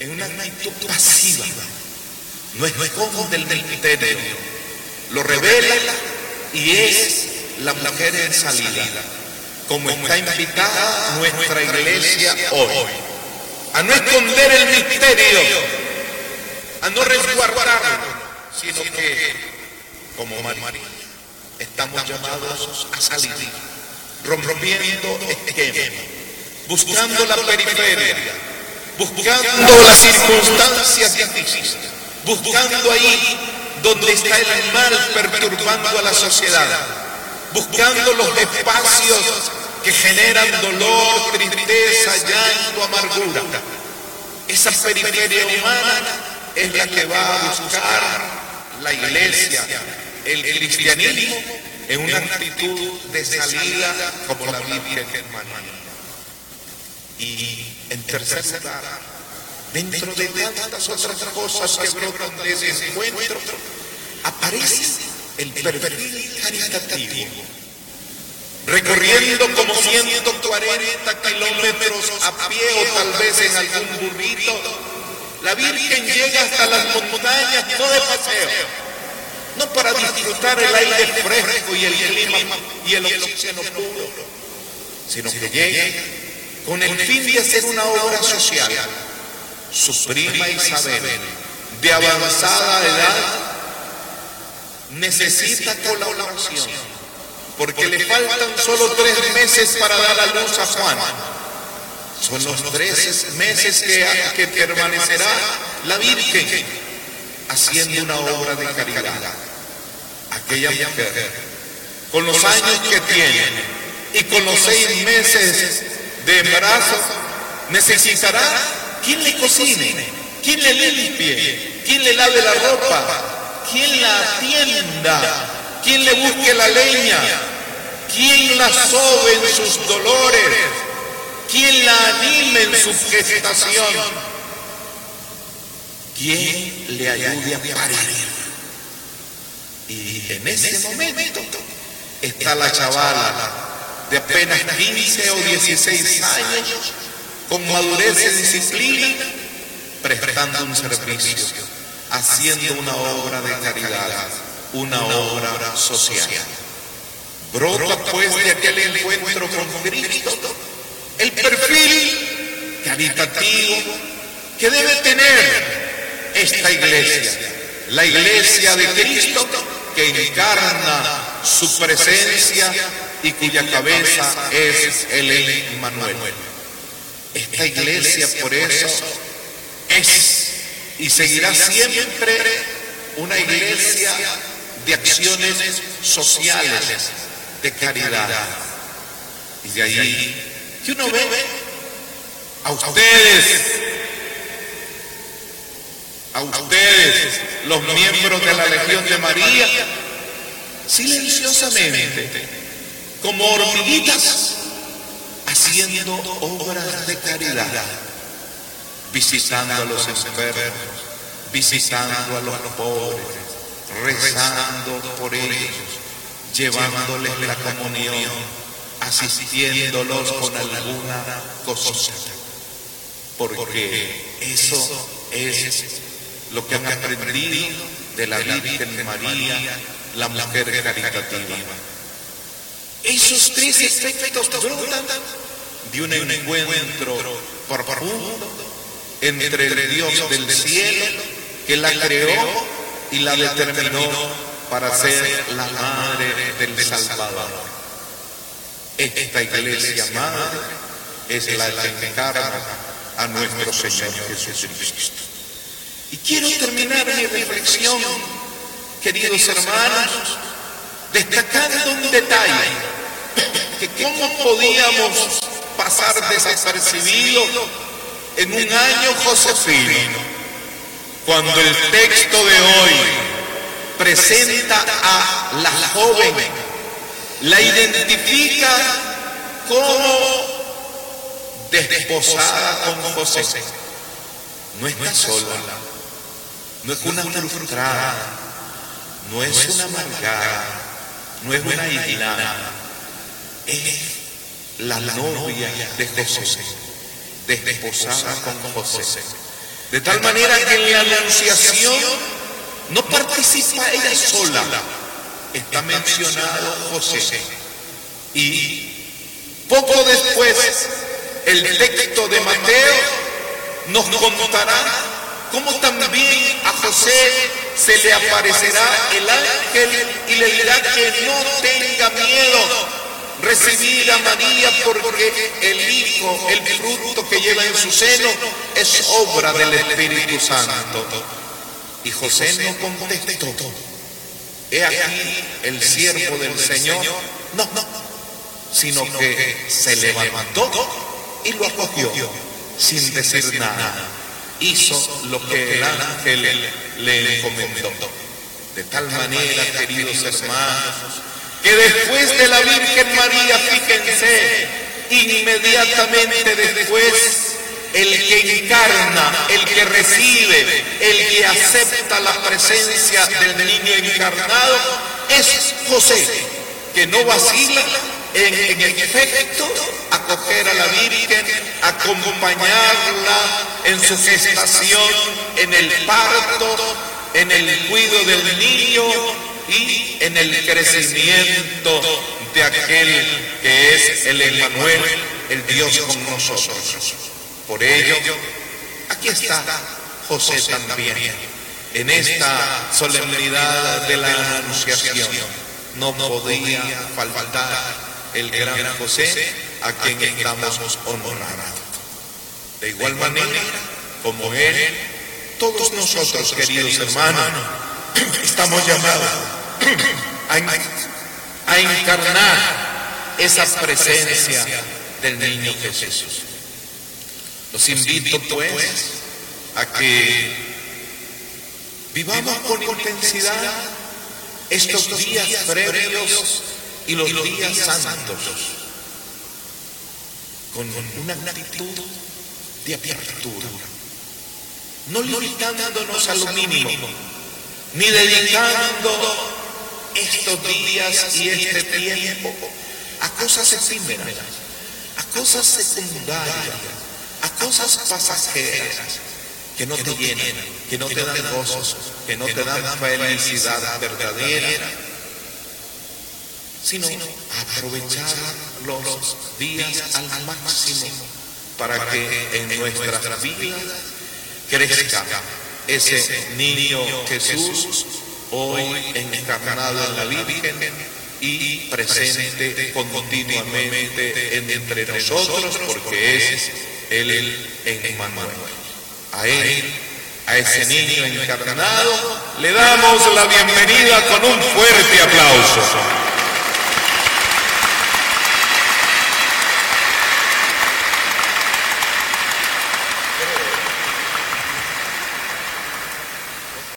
en una actitud pasiva. No esconde el misterio, lo revela y es la mujer en salida, como está invitada nuestra iglesia hoy. A no esconder el misterio, a no resguardarlo, sino que, como María, estamos llamados a salir, rompiendo esquemas, buscando la periferia, buscando las circunstancias difíciles, buscando ahí donde está el mal perturbando a la sociedad, buscando los espacios que generan dolor, tristeza, llanto, amargura. Esa periferia humana es la que va a buscar la iglesia, el cristianismo, en una actitud de salida como la Virgen María. Y en tercer lugar, dentro de tantas otras cosas que brotan de ese encuentro, aparece el perfil caritativo. Recorriendo como 140 kilómetros a pie o tal vez en algún burrito, la Virgen llega hasta las montañas no de paseo, no para disfrutar el aire fresco y el clima y el oxígeno puro, sino que llega con el fin de hacer una obra social. Su prima Isabel, de avanzada edad, necesita colaboración, porque le faltan solo tres meses para dar a luz a Juan. Son los tres meses que, que permanecerá la Virgen haciendo una obra de caridad. Aquella mujer, con los años que tiene y con los seis meses de embarazo, necesitará quien le cocine, quien le limpie, quien le lave la ropa, quien la atienda, quien le busque la leña, quien la sobe en sus dolores, quien la anime en su gestación, quien le ayude a parir. Y en ese momento está la chavala de apenas 15 o 16 años, con madurez y disciplina, prestando un servicio, haciendo una obra de caridad, una obra social. Brota pues de aquel encuentro con Cristo el perfil caritativo que debe tener esta iglesia, la iglesia de Cristo que encarna su presencia y cuya cabeza es el Emmanuel. Esta iglesia por eso es y seguirá siempre una iglesia de acciones sociales, de caridad. Y de ahí que uno ve a ustedes, a ustedes, los miembros de la Legión de María, silenciosamente, como hormiguitas, haciendo obras de caridad, visitando a los enfermos, visitando a los pobres, rezando por ellos, llevándoles la comunión, asistiéndolos con alguna cosa. Porque eso es lo que han aprendido de la Virgen María, la mujer caritativa. Esos tres efectos brotan de un encuentro profundo entre el Dios del cielo que la creó y la determinó para ser la madre del Salvador. Esta iglesia madre es la que encarna a nuestro Señor Jesucristo. Y quiero terminar mi reflexión, queridos hermanos, destacando un detalle, que cómo podíamos pasar desapercibido en un año josefino, cuando el texto de hoy presenta a la joven, la identifica como desposada con José. No está sola, no es una frustrada, no es una amargada, no es una aislada, es la novia de José, desposada con José. De tal manera que en la anunciación no participa ella sola. Está mencionado José. Y poco después el texto de Mateo nos contará cómo también a José se le aparecerá el ángel y le dirá que no tenga miedo recibir a María porque el Hijo, el fruto que lleva en su seno, es obra del Espíritu Santo. Y José no contestó. He aquí el siervo del Señor. No, no, sino que se levantó y lo acogió sin decir nada. Hizo lo que el ángel le encomendó. De tal manera, queridos hermanos, que después de la Virgen María, fíjense, inmediatamente después, el que encarna, el que recibe, el que acepta la presencia del niño encarnado, es José, que no vacila en, en efecto acoger a la Virgen, acompañarla en su gestación, en el parto, en el cuidado del niño y en el crecimiento de aquel que es el Emmanuel, el Dios con nosotros. Por ello, aquí está José también, en esta solemnidad de la Anunciación. No podía faltar el gran José a quien estamos honrando. De igual manera, como Él, todos nosotros, queridos hermanos, estamos llamados a, encarnar esa presencia del niño Jesús. Los invito pues a que vivamos con intensidad estos días previos y los días santos con una actitud de apertura, no limitándonos a lo mínimo, ni dedicando estos días y este tiempo a cosas efímeras, a cosas secundarias, a cosas pasajeras que no te llenan, que no te dan gozos, que no te dan felicidad verdadera, sino aprovechar los días al máximo para que en nuestras vidas crezca ese niño Jesús hoy encarnado en la Virgen y presente continuamente entre nosotros porque es el Emmanuel. A él, a ese niño encarnado, le damos la bienvenida con un fuerte aplauso.